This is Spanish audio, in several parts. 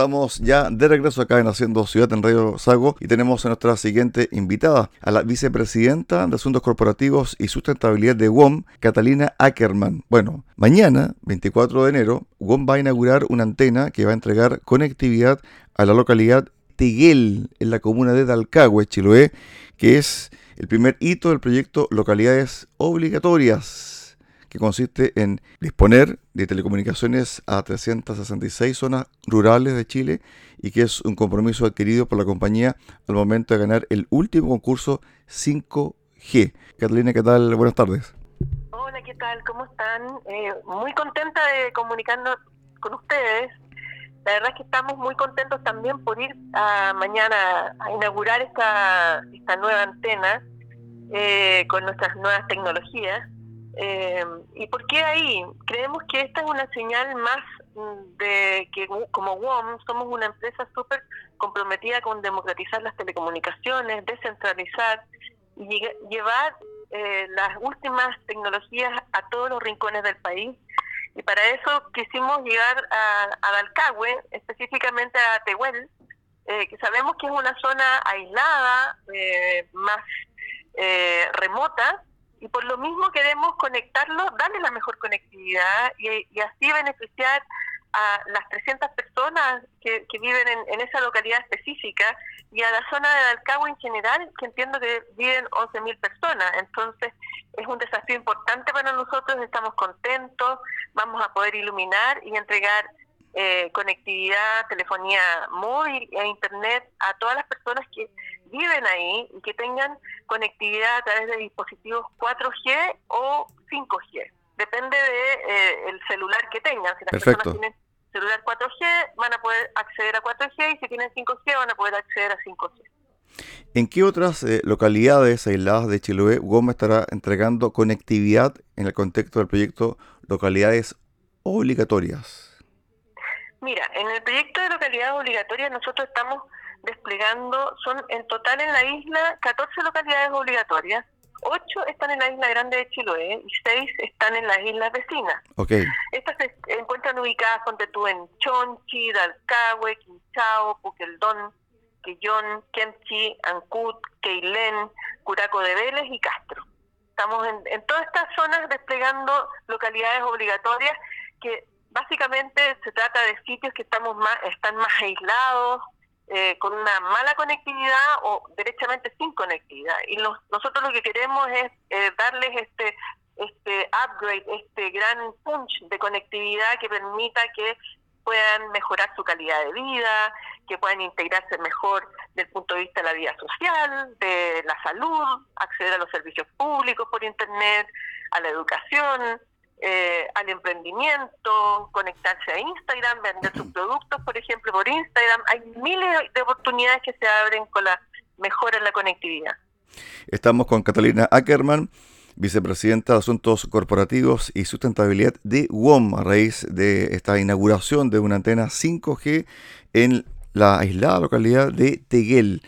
Estamos ya de regreso acá en Haciendo Ciudad en Radio Sago y tenemos a nuestra siguiente invitada, a la vicepresidenta de Asuntos Corporativos y Sustentabilidad de WOM, Catalina Ackerman. Bueno, mañana, 24 de enero, WOM va a inaugurar una antena que va a entregar conectividad a la localidad Teguel, en la comuna de Dalcagüe, Chiloé, que es el primer hito del proyecto Localidades Obligatorias que consiste en disponer de telecomunicaciones a 366 zonas rurales de Chile y que es un compromiso adquirido por la compañía al momento de ganar el último concurso 5G. Catalina, ¿qué tal? Buenas tardes. Hola, ¿qué tal? ¿Cómo están? Eh, muy contenta de comunicarnos con ustedes. La verdad es que estamos muy contentos también por ir a, mañana a inaugurar esta, esta nueva antena eh, con nuestras nuevas tecnologías eh, ¿Y por qué ahí? Creemos que esta es una señal más mm, de que como WOM somos una empresa súper comprometida con democratizar las telecomunicaciones, descentralizar y llevar eh, las últimas tecnologías a todos los rincones del país. Y para eso quisimos llegar a, a específicamente a Tehuel, eh, que sabemos que es una zona aislada, eh, más remota, y por lo mismo queremos conectarlo, darle la mejor conectividad y, así beneficiar a las 300 personas que, viven en, esa localidad específica y a la zona de Alcagua en general, que entiendo que viven 11.000 personas. Entonces, es un desafío importante para nosotros, estamos contentos, vamos a poder iluminar y entregar eh, conectividad, telefonía móvil e internet a todas las personas que viven ahí y que tengan conectividad a través de dispositivos 4G o 5G. Depende de eh, el celular que tengan. Si las personas tienen celular 4G, van a poder acceder a 4G y si tienen 5G, van a poder acceder a 5G. ¿En qué otras eh, localidades aisladas de Chiloé Gómez estará entregando conectividad en el contexto del proyecto Localidades Obligatorias? Mira, en el proyecto de localidades obligatorias nosotros estamos desplegando, son en total en la isla 14 localidades obligatorias, 8 están en la isla grande de Chiloé y 6 están en las islas vecinas. Okay. Estas se encuentran ubicadas, ponte tú, en Chonchi, Dalcahue, Quinchao, Puqueldón, Quillón, Kemchi, Ancut, Queilén, Curaco de Vélez y Castro. Estamos en, en todas estas zonas desplegando localidades obligatorias que básicamente se trata de sitios que estamos más, están más aislados, eh, con una mala conectividad o derechamente sin conectividad. Y nosotros lo que queremos es eh, darles este este upgrade, este gran punch de conectividad que permita que puedan mejorar su calidad de vida, que puedan integrarse mejor del punto de vista de la vida social, de la salud, acceder a los servicios públicos por Internet, a la educación, eh, al emprendimiento, conectarse a Instagram, vender sus productos, por ejemplo, por Instagram. Hay miles de oportunidades que se abren con la mejora en la conectividad. Estamos con Catalina Ackerman, vicepresidenta de Asuntos Corporativos y Sustentabilidad de WOM, a raíz de esta inauguración de una antena 5G en la aislada localidad de Teguel.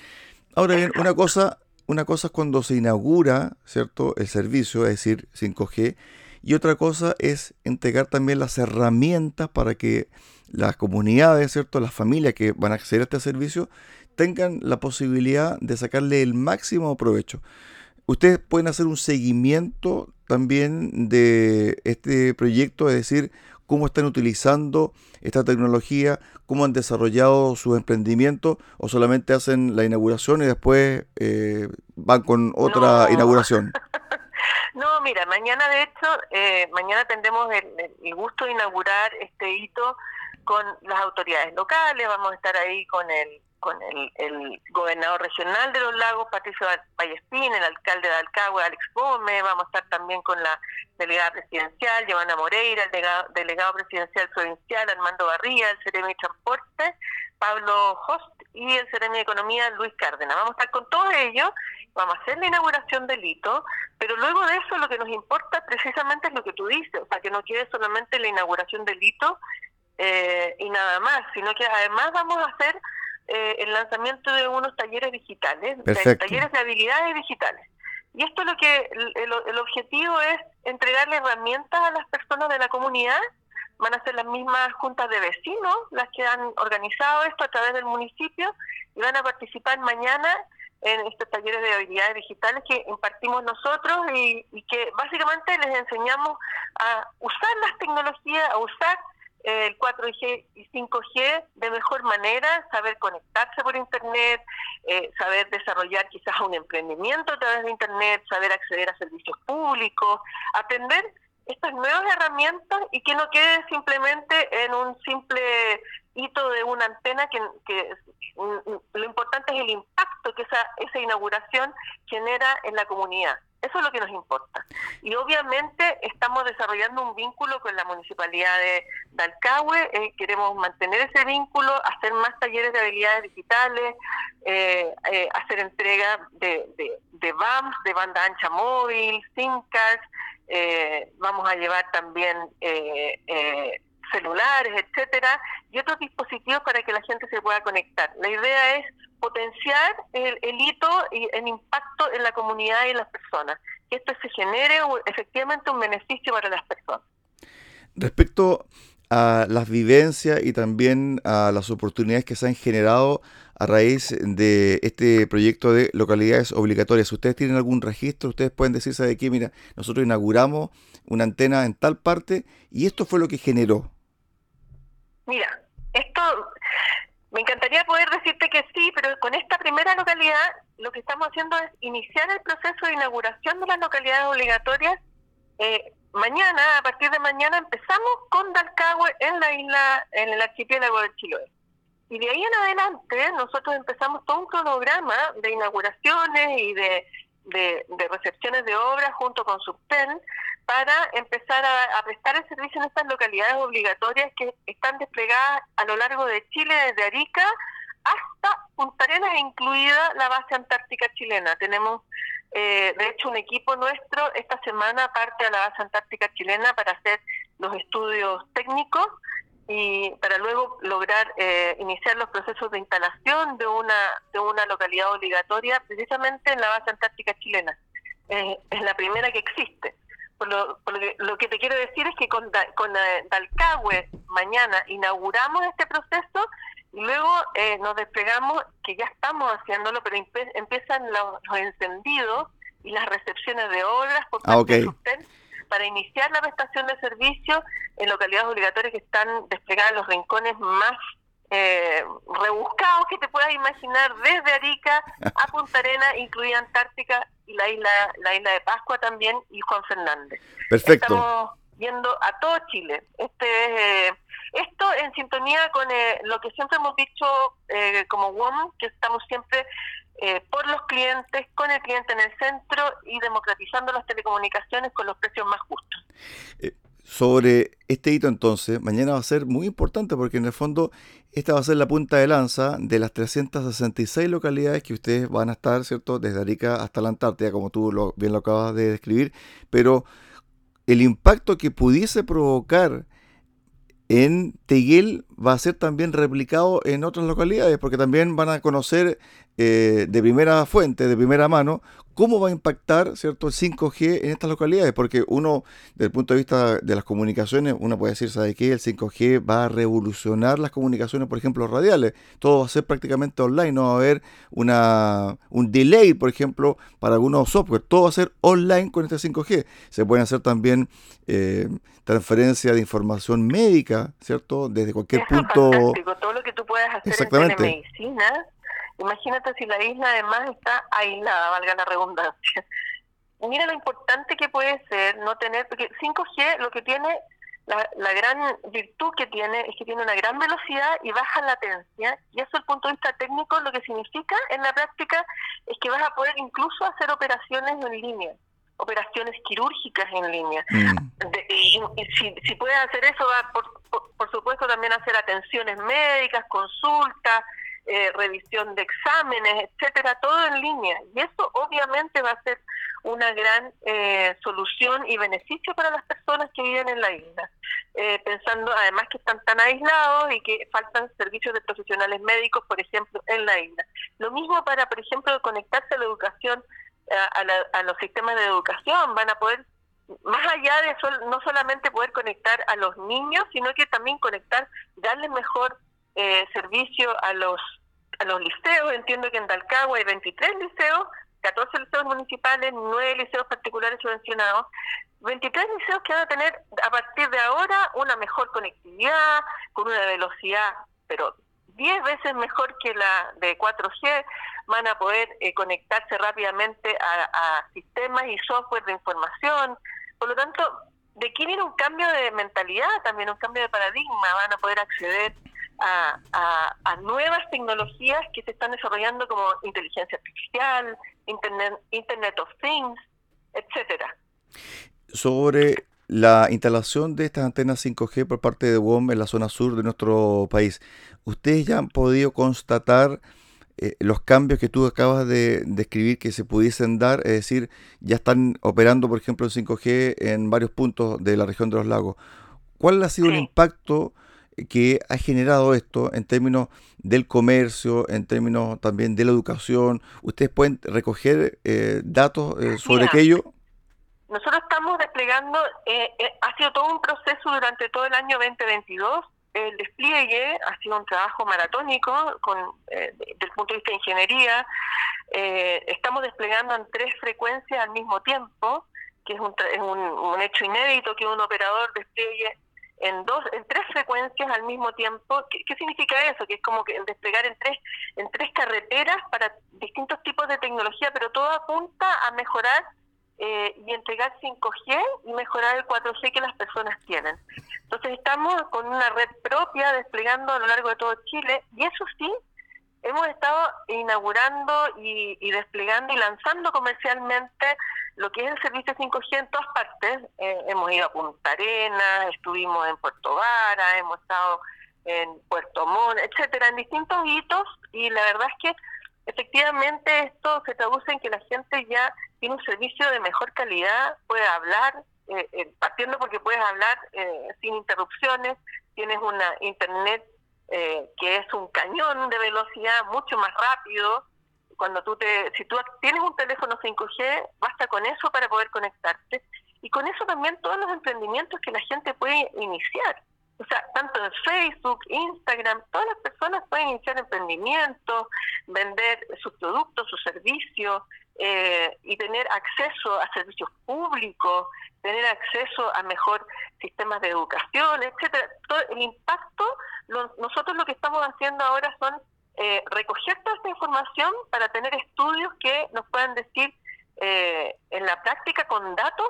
Ahora bien, una cosa, una cosa es cuando se inaugura, ¿cierto?, el servicio, es decir, 5G, y otra cosa es entregar también las herramientas para que las comunidades, ¿cierto? las familias que van a acceder a este servicio, tengan la posibilidad de sacarle el máximo provecho. Ustedes pueden hacer un seguimiento también de este proyecto, es decir, cómo están utilizando esta tecnología, cómo han desarrollado su emprendimiento o solamente hacen la inauguración y después eh, van con otra inauguración. No, mira, mañana de hecho, eh, mañana tendremos el, gusto de inaugurar este hito con las autoridades locales, vamos a estar ahí con el con el, gobernador regional de los lagos, Patricio Vallespín, el alcalde de Alcagua, Alex Gómez, vamos a estar también con la delegada presidencial, Giovanna Moreira, el delegado, presidencial provincial, Armando Barría, el Ceremi de Transporte, Pablo Host y el Ceremi de Economía, Luis Cárdenas. Vamos a estar con todos ellos vamos a hacer la inauguración del hito, pero luego de eso lo que nos importa precisamente es lo que tú dices, o sea, que no quede solamente la inauguración del hito eh, y nada más, sino que además vamos a hacer eh, el lanzamiento de unos talleres digitales, talleres de habilidades digitales. Y esto lo que el, el objetivo es entregarle herramientas a las personas de la comunidad van a ser las mismas juntas de vecinos las que han organizado esto a través del municipio y van a participar mañana en estos talleres de habilidades digitales que impartimos nosotros y, que básicamente les enseñamos a usar las tecnologías, a usar eh, el 4G y 5G de mejor manera, saber conectarse por Internet, eh, saber desarrollar quizás un emprendimiento a través de Internet, saber acceder a servicios públicos, aprender estas nuevas herramientas y que no quede simplemente en un simple hito de una antena que, que lo importante es el impacto que esa, esa inauguración genera en la comunidad. Eso es lo que nos importa. Y obviamente estamos desarrollando un vínculo con la municipalidad de, Dalcahue, eh, queremos mantener ese vínculo, hacer más talleres de habilidades digitales, eh, eh, hacer entrega de, de, de BAMS, de banda ancha móvil, SIM cards, vamos a llevar también celulares, etcétera, y otros dispositivos para que la gente se pueda conectar. La idea es potenciar el, hito y el impacto en la comunidad y en las personas, que esto se genere efectivamente un beneficio para las personas. Respecto a las vivencias y también a las oportunidades que se han generado a raíz de este proyecto de localidades obligatorias. ¿Ustedes tienen algún registro? ¿Ustedes pueden decirse de qué? Mira, nosotros inauguramos una antena en tal parte y esto fue lo que generó. Mira, esto me encantaría poder decirte que sí, pero con esta primera localidad lo que estamos haciendo es iniciar el proceso de inauguración de las localidades obligatorias. Eh, mañana, a partir de mañana, empezamos con Dalcahue en la isla, en el archipiélago de Chiloé. Y de ahí en adelante nosotros empezamos todo un cronograma de inauguraciones y de, de, recepciones de obras junto con Subten para empezar a, prestar el servicio en estas localidades obligatorias que están desplegadas a lo largo de Chile, desde Arica hasta Punta Arenas, incluida la base antártica chilena. Tenemos, eh, de hecho, un equipo nuestro esta semana parte a la base antártica chilena para hacer los estudios técnicos y para luego lograr eh, iniciar los procesos de instalación de una de una localidad obligatoria precisamente en la base antártica chilena. Eh, es la primera que existe. Lo, que, te quiero decir es que con, con eh, Dalcahue mañana inauguramos este proceso y luego eh, nos desplegamos, que ya estamos haciéndolo, pero empiezan los, encendidos y las recepciones de obras por ah, parte para iniciar la prestación de servicios en localidades obligatorias que están desplegadas en los rincones más eh, rebuscados que te puedas imaginar, desde Arica a Punta Arena, incluida Antártica y la isla, la isla de Pascua también y Juan Fernández. Perfecto. Estamos viendo a todo Chile. Este eh, esto en sintonía con eh, lo que siempre hemos dicho eh, como WOM, que estamos siempre por los clientes, con el cliente en el centro y democratizando las telecomunicaciones con los precios más justos sobre este hito entonces, mañana va a ser muy importante porque en el fondo esta va a ser la punta de lanza de las 366 localidades que ustedes van a estar, ¿cierto? Desde Arica hasta la Antártida, como tú lo, bien lo acabas de describir, pero el impacto que pudiese provocar en Teguel va a ser también replicado en otras localidades, porque también van a conocer eh, de primera fuente, de primera mano, cómo va a impactar cierto el 5G en estas localidades, porque uno, desde el punto de vista de las comunicaciones, uno puede decir, ¿sabe qué? El 5G va a revolucionar las comunicaciones, por ejemplo, radiales. Todo va a ser prácticamente online, no va a haber una, un delay, por ejemplo, para algunos software. Todo va a ser online con este 5G. Se pueden hacer también eh, transferencia de información médica, ¿cierto? Desde cualquier punto. Todo lo que tú puedas hacer en medicina Imagínate si la isla además está aislada, valga la redundancia. Mira lo importante que puede ser no tener, porque 5G lo que tiene, la, la gran virtud que tiene es que tiene una gran velocidad y baja latencia, y eso desde el punto de vista técnico lo que significa en la práctica es que vas a poder incluso hacer operaciones en línea operaciones quirúrgicas en línea. Mm. y, si, si puedes hacer eso, va por, por, supuesto también hacer atenciones médicas, consultas, eh, revisión de exámenes, etcétera, todo en línea. Y eso obviamente va a ser una gran eh, solución y beneficio para las personas que viven en la isla. Eh, pensando además que están tan aislados y que faltan servicios de profesionales médicos, por ejemplo, en la isla. Lo mismo para, por ejemplo, conectarse a la educación, a, a los sistemas de educación, van a poder más allá de no solamente poder conectar a los niños, sino que también conectar, darle mejor eh, servicio a los a los liceos. Entiendo que en Dalcagua hay 23 liceos, 14 liceos municipales, 9 liceos particulares subvencionados. 23 liceos que van a tener a partir de ahora una mejor conectividad, con una velocidad, pero 10 veces mejor que la de 4G, van a poder eh, conectarse rápidamente a, sistemas y software de información. Por lo tanto, de aquí viene un cambio de mentalidad, también un cambio de paradigma, van a poder acceder a, a, nuevas tecnologías que se están desarrollando como inteligencia artificial, Internet, Internet of Things, etcétera. Sobre la instalación de estas antenas 5G por parte de WOM en la zona sur de nuestro país, ¿ustedes ya han podido constatar eh, los cambios que tú acabas de describir que se pudiesen dar? Es decir, ya están operando, por ejemplo, en 5G en varios puntos de la región de los lagos. ¿Cuál ha sido el impacto que ha generado esto en términos del comercio, en términos también de la educación? ¿Ustedes pueden recoger eh, datos eh, sobre aquello? Nosotros estamos desplegando, eh, eh, ha sido todo un proceso durante todo el año 2022. El despliegue ha sido un trabajo maratónico con, eh, desde el punto de vista de ingeniería. estamos desplegando en tres frecuencias al mismo tiempo, que es un, es un, hecho inédito que un operador despliegue en dos en tres frecuencias al mismo tiempo ¿Qué, ¿qué, significa eso que es como que desplegar en tres en tres carreteras para distintos tipos de tecnología pero todo apunta a mejorar eh, y entregar 5G y mejorar el 4G que las personas tienen. Entonces estamos con una red propia desplegando a lo largo de todo Chile y eso sí, hemos estado inaugurando y, desplegando y lanzando comercialmente lo que es el servicio 5G en todas partes. Eh, hemos ido a Punta Arenas, estuvimos en Puerto Vara, hemos estado en Puerto Montt, etcétera, en distintos hitos y la verdad es que efectivamente esto se traduce en que la gente ya tiene un servicio de mejor calidad, puede hablar, eh, eh, partiendo porque puedes hablar eh, sin interrupciones, tienes una internet que es un cañón de velocidad mucho más rápido. Cuando tú te, si tú tienes un teléfono 5G, basta con eso para poder conectarte. Y con eso también todos los emprendimientos que la gente puede iniciar. O sea, tanto en Facebook, Instagram, todas las personas pueden iniciar emprendimientos, vender sus productos, sus servicios eh, y tener acceso a servicios públicos, tener acceso a mejor sistemas de educación, etcétera. Todo el impacto, nosotros lo que estamos haciendo ahora son eh, recoger toda esta información para tener estudios que nos puedan decir eh, en la práctica con datos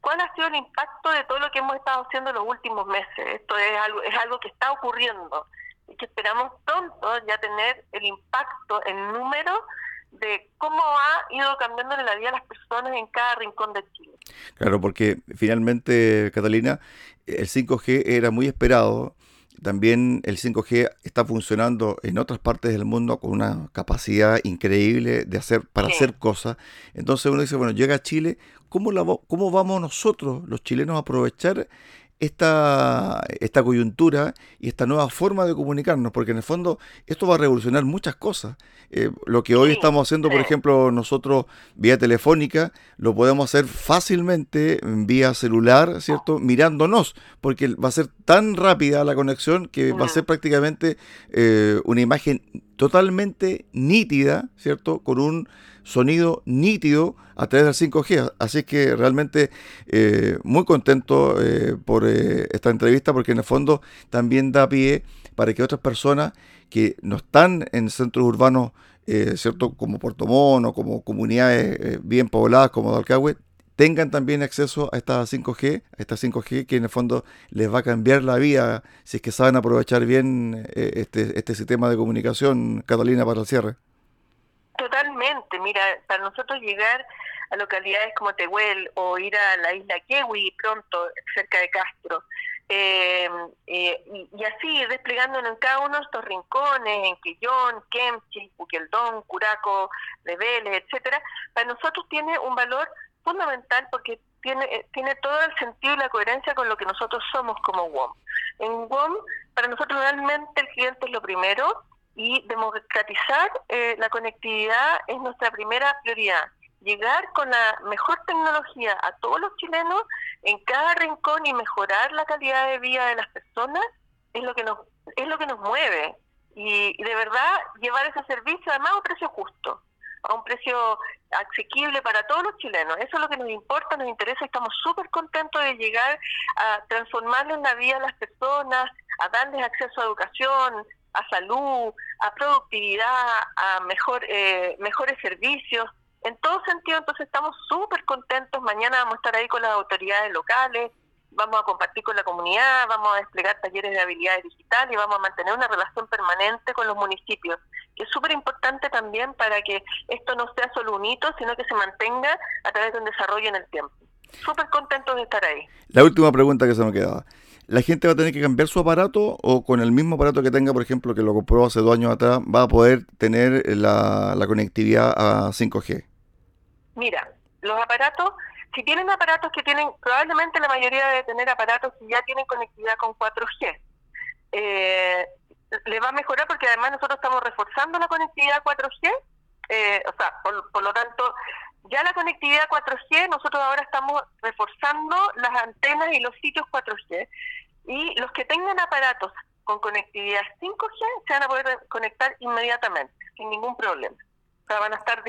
¿Cuál ha sido el impacto de todo lo que hemos estado haciendo en los últimos meses? Esto es algo, es algo que está ocurriendo y que esperamos pronto ya tener el impacto en número de cómo ha ido cambiando la vida de las personas en cada rincón de Chile. Claro, porque finalmente, Catalina, el 5G era muy esperado también el 5G está funcionando en otras partes del mundo con una capacidad increíble de hacer para hacer cosas. Entonces uno dice, bueno, llega a Chile, ¿cómo, la, ¿cómo vamos nosotros, los chilenos, a aprovechar esta, esta coyuntura y esta nueva forma de comunicarnos, porque en el fondo esto va a revolucionar muchas cosas. Eh, lo que hoy estamos haciendo, por ejemplo, nosotros vía telefónica, lo podemos hacer fácilmente vía celular, ¿cierto? Mirándonos, porque va a ser tan rápida la conexión que va a ser prácticamente eh, una imagen totalmente nítida, ¿cierto? Con un sonido nítido a través del 5G. Así que realmente eh, muy contento eh, por eh, esta entrevista porque en el fondo también da pie para que otras personas que no están en centros urbanos, ¿cierto? Como Puerto Montt o como comunidades bien pobladas como Dalcahue, tengan también acceso a esta 5G, a esta 5G que en el fondo les va a cambiar la vida si es que saben aprovechar bien este, este sistema de comunicación, Catalina, para el cierre. Mira, para nosotros llegar a localidades como Tehuel o ir a la isla Kewi pronto, cerca de Castro, em, eh, y, así desplegándonos en cada uno de estos rincones, en Quillón, Kemchi, Puqueldón, Curaco, Vélez, etcétera, para nosotros tiene un valor fundamental porque tiene, eh, tiene todo el sentido y la coherencia con lo que nosotros somos como WOM. En WOM, para nosotros realmente el cliente es lo primero, y democratizar eh, la conectividad es nuestra primera prioridad. llegar con la mejor tecnología a todos los chilenos en cada rincón y mejorar la calidad de vida de las personas es lo que nos es lo que nos mueve y, de verdad llevar ese servicio además a un precio justo a un precio asequible para todos los chilenos. Eso es lo que nos importa, nos interesa. Estamos súper contentos de llegar a transformarle la vida a las personas, a darles acceso a educación, a salud, a productividad, a mejor, eh, mejores servicios. En todo sentido, entonces estamos súper contentos. Mañana vamos a estar ahí con las autoridades locales, vamos a compartir con la comunidad, vamos a desplegar talleres de habilidades digitales y vamos a mantener una relación permanente con los municipios, que es súper importante también para que esto no sea solo un hito, sino que se mantenga a través de un desarrollo en el tiempo. Súper contentos de estar ahí. La última pregunta que se me quedaba. ¿La gente va a tener que cambiar su aparato o con el mismo aparato que tenga, por ejemplo, que lo compró hace dos años atrás, va a poder tener la, la conectividad a 5G? Mira, los aparatos si tienen aparatos que tienen, probablemente la mayoría debe tener aparatos que ya tienen conectividad con 4G. Eh, le va a mejorar porque además nosotros estamos reforzando la conectividad 4G, eh, o sea, por, lo tanto, ya la conectividad 4G, nosotros ahora estamos reforzando las antenas y los sitios 4G, y los que tengan aparatos con conectividad 5G se van a poder conectar inmediatamente, sin ningún problema van a estar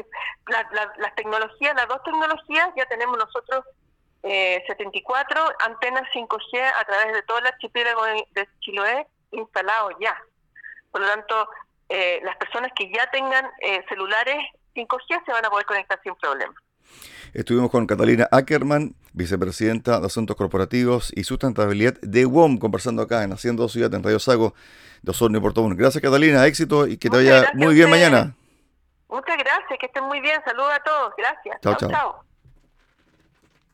las tecnologías, las dos tecnologías, ya tenemos nosotros eh, 74 antenas 5G a través de todo el archipiélago de Chiloé instalados ya. Por lo tanto, eh, las personas que ya tengan eh, celulares 5G se van a poder conectar sin problema. Estuvimos con Catalina Ackerman, vicepresidenta de Asuntos Corporativos y Sustentabilidad de WOM, conversando acá en Haciendo Ciudad en Radio Sago de Osorno y Puerto Gracias Catalina, éxito y que te vaya muy bien mañana. Muchas gracias, que estén muy bien. Saludos a todos. Gracias. chao. chao.